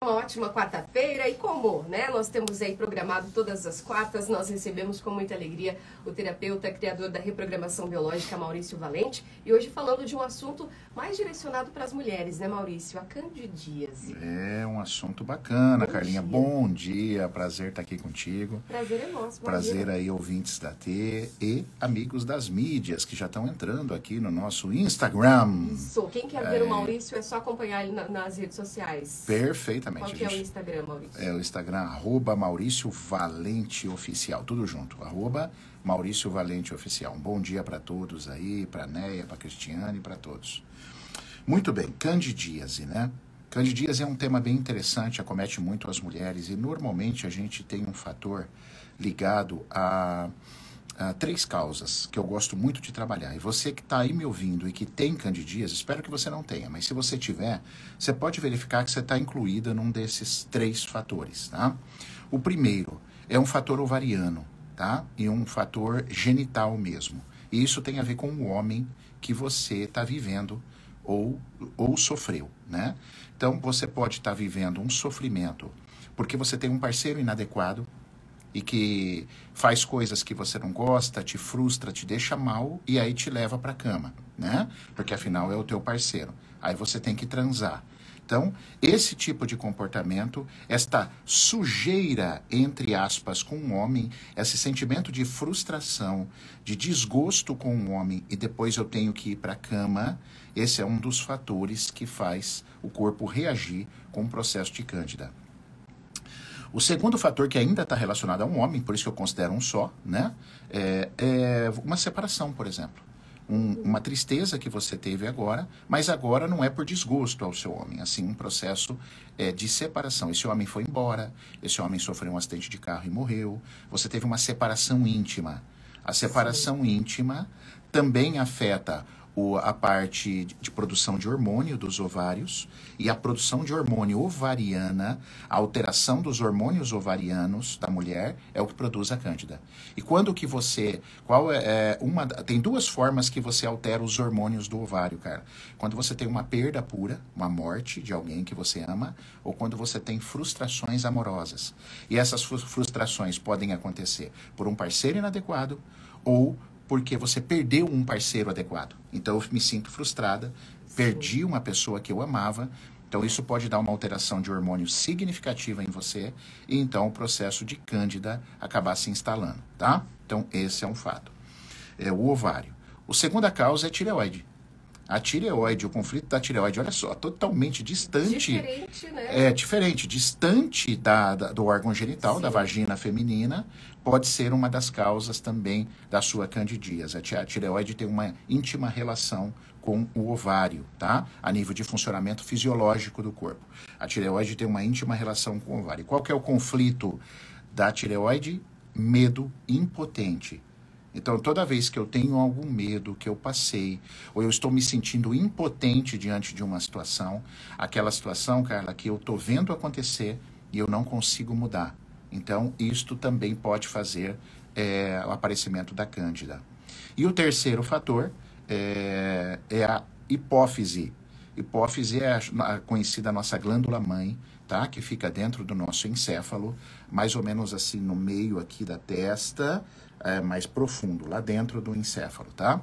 Uma ótima quarta-feira e como, né? Nós temos aí programado todas as quartas, nós recebemos com muita alegria o terapeuta, criador da reprogramação biológica, Maurício Valente, e hoje falando de um assunto mais direcionado para as mulheres, né, Maurício? A candidíase. É um assunto bacana, Bom Carlinha. dia. Bom dia, prazer estar aqui contigo. Prazer é nosso. Prazer imagina. aí, ouvintes da T e amigos das mídias que já estão entrando aqui no nosso Instagram. Isso. Quem quer ver o Maurício é só acompanhar ele na- nas redes sociais. Perfeitamente. Qual que é o gente. Instagram, Maurício? É o Instagram, arroba Maurício Valente Oficial. Tudo junto. Arroba Maurício Valente Oficial. Um bom dia para todos aí, para Neia, para Cristiane, para todos. Muito bem, candidíase, né? Candidíase é um tema bem interessante, acomete muito as mulheres e normalmente a gente tem um fator ligado a, a três causas que eu gosto muito de trabalhar. E você que está aí me ouvindo e que tem candidíase, espero que você não tenha, mas se você tiver, você pode verificar que você está incluída num desses três fatores, tá? O primeiro é um fator ovariano, tá? E um fator genital mesmo. E isso tem a ver com o homem que você está vivendo ou, ou sofreu, né? Então você pode estar vivendo um sofrimento porque você tem um parceiro inadequado e que faz coisas que você não gosta, te frustra, te deixa mal e aí te leva para cama, né? Porque afinal é o teu parceiro. Aí você tem que transar. Então, esse tipo de comportamento, esta sujeira, entre aspas, com o homem, esse sentimento de frustração, de desgosto com o homem e depois eu tenho que ir para a cama, esse é um dos fatores que faz o corpo reagir com o processo de cândida. O segundo fator que ainda está relacionado a um homem, por isso que eu considero um só, né? É, é uma separação, por exemplo. Um- uma tristeza que você teve agora, mas agora não é por desgosto ao seu homem, assim, um processo é, de separação. Esse homem foi embora, esse homem sofreu um acidente de carro e morreu, você teve uma separação íntima. A separação íntima também afeta o- a parte de, de produção de hormônio dos ovários e a produção de hormônio ovariana, a alteração dos hormônios ovarianos da mulher é o que produz a cândida. E quando que você, qual é, é uma, tem duas formas que você altera os hormônios do ovário, cara. Quando você tem uma perda pura, uma morte de alguém que você ama, ou quando você tem frustrações amorosas. E essas fru- frustrações podem acontecer por um parceiro inadequado ou porque você perdeu um parceiro adequado. Então eu me sinto frustrada, perdi uma pessoa que eu amava. Então isso pode dar uma alteração de hormônio significativa em você e então o processo de cândida acabar se instalando, tá? Então esse é um fato. É o ovário. A segunda causa é a tireoide. A tireoide, o conflito da tireoide, olha só, totalmente distante. Diferente, né? É diferente, distante da, da- do órgão genital, Sim. da vagina feminina, pode ser uma das causas também da sua candidíase. A ti- A tireoide tem uma íntima relação com o ovário, tá? A nível de funcionamento fisiológico do corpo. A tireoide tem uma íntima relação com o ovário. Qual que é o conflito da tireoide? Medo impotente. Então, toda vez que eu tenho algum medo que eu passei, ou eu estou me sentindo impotente diante de uma situação, aquela situação, Carla, que eu estou vendo acontecer e eu não consigo mudar. Então, isto também pode fazer é, o aparecimento da cândida. E o terceiro fator é, é a hipófise. Hipófise é a, a conhecida nossa glândula mãe, tá? Que fica dentro do nosso encéfalo, mais ou menos assim no meio aqui da testa, é, mais profundo, lá dentro do encéfalo, tá?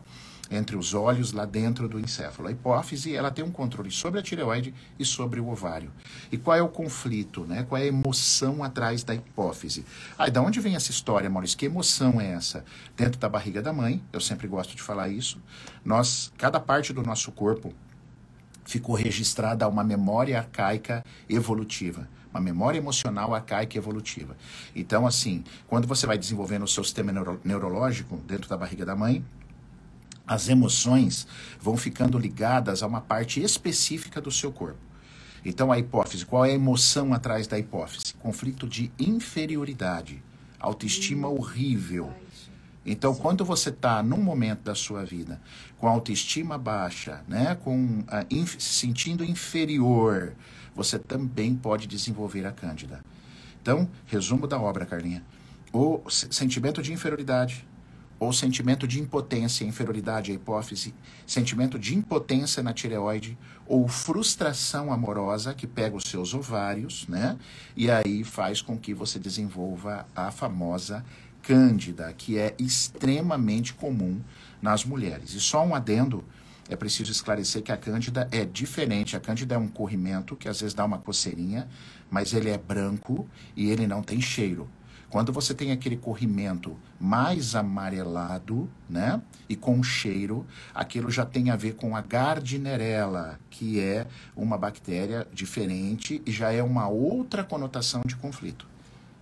Entre os olhos, lá dentro do encéfalo. A hipófise, ela tem um controle sobre a tireoide e sobre o ovário. E qual é o conflito, né? Qual é a emoção atrás da hipófise? E da onde vem essa história, Maurício? Que emoção é essa? Dentro da barriga da mãe, eu sempre gosto de falar isso. Nós, cada parte do nosso corpo ficou registrada uma memória arcaica evolutiva, uma memória emocional arcaica evolutiva. Então, assim, quando você vai desenvolvendo o seu sistema neuro- neurológico dentro da barriga da mãe, as emoções vão ficando ligadas a uma parte específica do seu corpo. Então, a hipófise, qual é a emoção atrás da hipófise? Conflito de inferioridade, autoestima horrível. Então, quando você está num momento da sua vida com autoestima baixa, né, com ah, inf- se sentindo inferior, você também pode desenvolver a cândida. Então, resumo da obra, Carlinha. O se- sentimento de inferioridade, ou sentimento de impotência, inferioridade hipófise, sentimento de impotência na tireoide, ou frustração amorosa que pega os seus ovários, né? E aí faz com que você desenvolva a famosa cândida, que é extremamente comum nas mulheres. E só um adendo, é preciso esclarecer que a cândida é diferente. A cândida é um corrimento que às vezes dá uma coceirinha, mas ele é branco e ele não tem cheiro. Quando você tem aquele corrimento mais amarelado, né, e com cheiro, aquilo já tem a ver com a Gardnerella, que é uma bactéria diferente e já é uma outra conotação de conflito.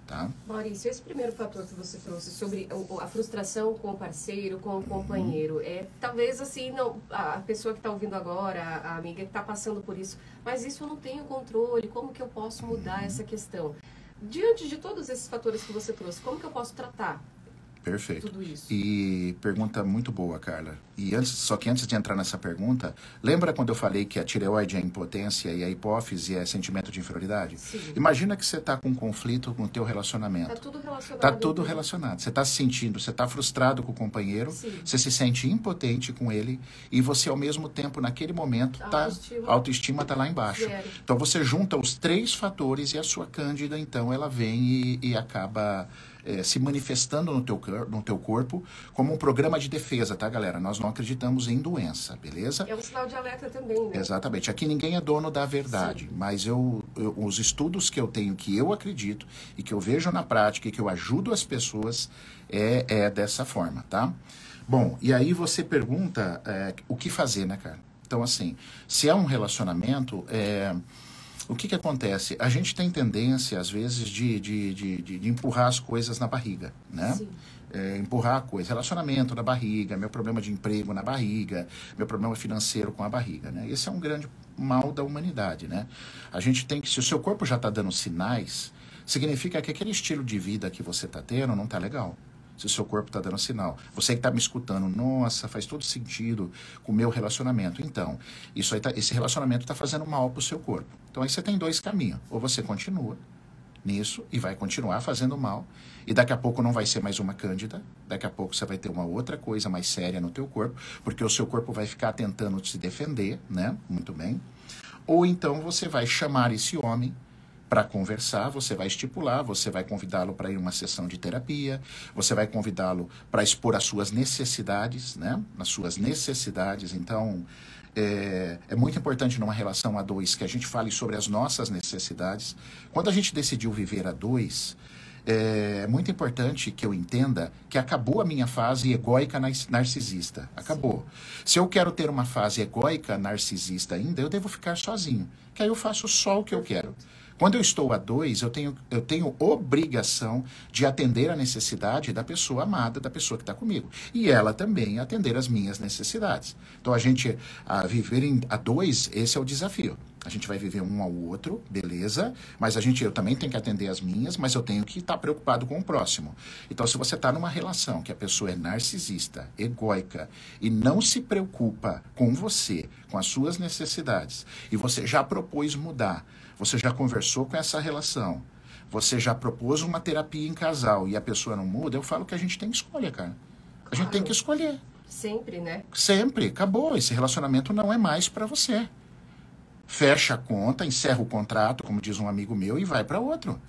Tá? Maurício, esse primeiro fator que você trouxe sobre a frustração com o parceiro, com o companheiro, é talvez assim, não, a pessoa que está ouvindo agora, a amiga que está passando por isso, mas isso eu não tenho controle, como que eu posso mudar essa questão? Diante de todos esses fatores que você trouxe, como que eu posso tratar Perfeito. tudo isso? E pergunta muito boa, Carla. E antes, só que antes de entrar nessa pergunta, lembra quando eu falei que a tireoide é impotência e a hipófise é sentimento de inferioridade? Sim. Imagina que você está com um conflito com o teu relacionamento. Tá tudo relacionado. Tá tudo relacionado. Você está se sentindo, você está frustrado com o companheiro, Sim. você se sente impotente com ele e você ao mesmo tempo naquele momento tá Autoestima. autoestima tá lá embaixo. Zero. Então você junta os três fatores e a sua cândida então ela vem e, e acaba eh, se manifestando no teu, no teu corpo como um programa de defesa, tá, galera? Nós não acreditamos em doença, beleza? É um sinal de alerta também, né? Exatamente. Aqui ninguém é dono da verdade, mas eu, eu- os estudos que eu tenho, que eu acredito e que eu vejo na prática e que eu ajudo as pessoas é, é dessa forma, tá? Bom, e aí você pergunta é, o que fazer, né, cara? Então, assim, se é um relacionamento, é, o que que acontece? A gente tem tendência, às vezes, de, de, de, de- empurrar as coisas na barriga, né? Sim. é, empurrar a coisa. Relacionamento na barriga, meu problema de emprego na barriga, meu problema financeiro com a barriga, né? Esse é um grande mal da humanidade, né? A gente tem que, se o seu corpo já está dando sinais, significa que aquele estilo de vida que você está tendo não está legal. Se o seu corpo está dando sinal. Você que está me escutando, nossa, faz todo sentido com o meu relacionamento. Então, isso aí tá- esse relacionamento está fazendo mal para o seu corpo. Então aí você tem dois caminhos. Ou você continua nisso e vai continuar fazendo mal. E daqui a pouco não vai ser mais uma cândida, daqui a pouco você vai ter uma outra coisa mais séria no teu corpo, porque o seu corpo vai ficar tentando se defender, né? Muito bem. Ou então você vai chamar esse homem para conversar, você vai estipular, você vai convidá-lo para ir uma sessão de terapia, você vai convidá-lo para expor as suas necessidades, né? As suas necessidades. Então, é, é muito importante numa relação a dois que a gente fale sobre as nossas necessidades. Quando a gente decidiu viver a dois, é muito importante que eu entenda que acabou a minha fase egóica nar- narcisista. Acabou. Se eu quero ter uma fase egóica narcisista ainda, eu devo ficar sozinho. Que aí eu faço só o que eu quero. Quando eu estou a dois, eu tenho, eu tenho obrigação de atender a necessidade da pessoa amada, da pessoa que está comigo. E ela também atender as minhas necessidades. Então, a gente, a viver em, a dois, esse é o desafio. A gente vai viver um ao outro, beleza, mas a gente, eu também tenho que atender as minhas, mas eu tenho que estar preocupado com o próximo. Então, se você está numa relação que a pessoa é narcisista, egóica e não se preocupa com você, com as suas necessidades, e você já propôs mudar, você já conversou com essa relação, você já propôs uma terapia em casal e a pessoa não muda, eu falo que a gente tem que escolher, cara. A gente tem Claro. que escolher. Sempre, né? Sempre, acabou. Esse relacionamento não é mais para você. Fecha a conta, encerra o contrato, como diz um amigo meu, e vai para outro.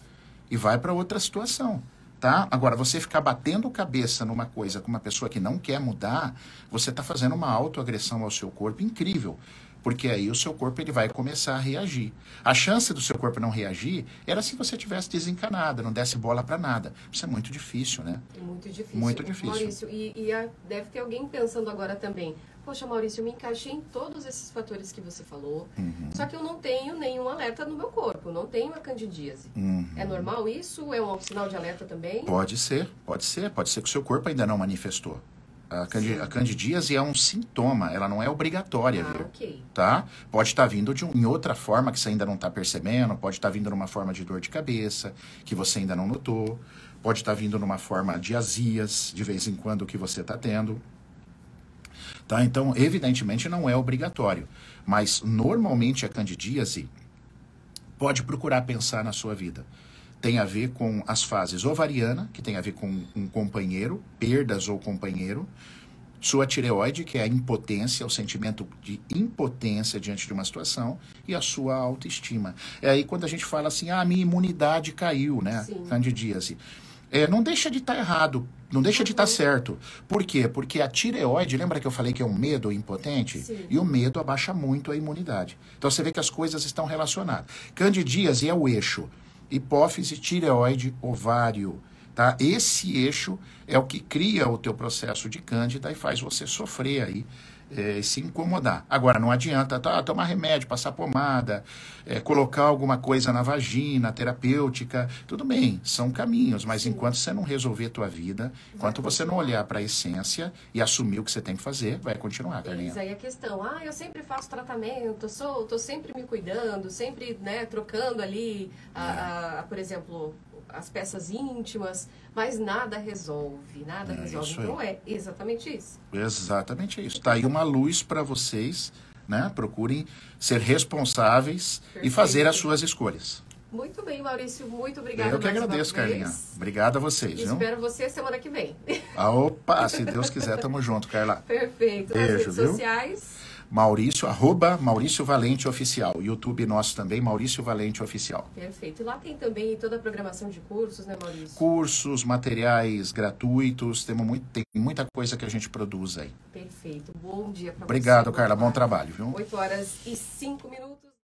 E vai para outra situação. Tá? Agora, você ficar batendo cabeça numa coisa com uma pessoa que não quer mudar, você está fazendo uma autoagressão ao seu corpo incrível. Porque aí o seu corpo ele vai começar a reagir. A chance do seu corpo não reagir era se você tivesse desencanada, não desse bola para nada. Isso é muito difícil, né? É muito difícil. Muito difícil. Maurício, e, e a- deve ter alguém pensando agora também. Poxa, Maurício, eu me encaixei em todos esses fatores que você falou, Uhum. só que eu não tenho nenhum alerta no meu corpo, não tenho a candidíase. Uhum. É normal isso? É um sinal de alerta também? Pode ser, pode ser. Pode ser que o seu corpo ainda não manifestou. A, candi Sim. a candidíase é um sintoma, ela não é obrigatória, Ah, viu? ok. Tá? Pode estar vindo de um, em outra forma que você ainda não está percebendo, pode estar vindo numa forma de dor de cabeça que você ainda não notou, pode estar vindo numa forma de azias de vez em quando que você está tendo. Tá? Então, evidentemente, não é obrigatório. Mas, normalmente, a candidíase pode procurar pensar na sua vida. Tem a ver com as fases ovariana, que tem a ver com um companheiro, perdas ou companheiro, sua tireoide, que é a impotência, o sentimento de impotência diante de uma situação, e a sua autoestima. É aí quando a gente fala assim, ah, minha imunidade caiu, né? Sim. Candidíase. É, não deixa de estar errado, não deixa de estar certo. Por quê? Porque a tireoide, lembra que eu falei que é um medo impotente? Sim. E o medo abaixa muito a imunidade. Então você vê que as coisas estão relacionadas. Candidíase é o eixo hipófise, tireoide, ovário. Tá? Esse eixo é o que cria o teu processo de cândida e faz você sofrer aí, eh, se incomodar. Agora, não adianta tá, tomar remédio, passar pomada, eh, colocar alguma coisa na vagina, terapêutica, tudo bem, são caminhos, mas enquanto você não resolver a tua vida, enquanto você não olhar para a essência e assumir o que você tem que fazer, vai continuar, Carlinha. aí a questão, ah, eu sempre faço tratamento, sou, tô sempre me cuidando, sempre, né, trocando ali, a, a- por exemplo, as peças íntimas, mas nada resolve, nada É resolve. isso. Então é exatamente isso. Exatamente isso. Tá aí uma luz para vocês, né? Procurem ser responsáveis e Perfeito. fazer as suas escolhas. Muito bem, Maurício, muito obrigada. Eu que agradeço, Carlinha. Obrigado a vocês, viu? Espero você semana que vem. Ah, opa, se Deus quiser, tamo junto, Carla. Perfeito. Nas Beijo, redes viu? sociais. Maurício, arroba Maurício Valente Oficial. YouTube nosso também, Maurício Valente Oficial. Perfeito. E lá tem também toda a programação de cursos, né, Maurício? Cursos, materiais gratuitos, temos muito, tem muita coisa que a gente produz aí. Perfeito. Bom dia para você. Obrigado, Carla. Bom trabalho. trabalho, viu? 8 horas e 5 minutos.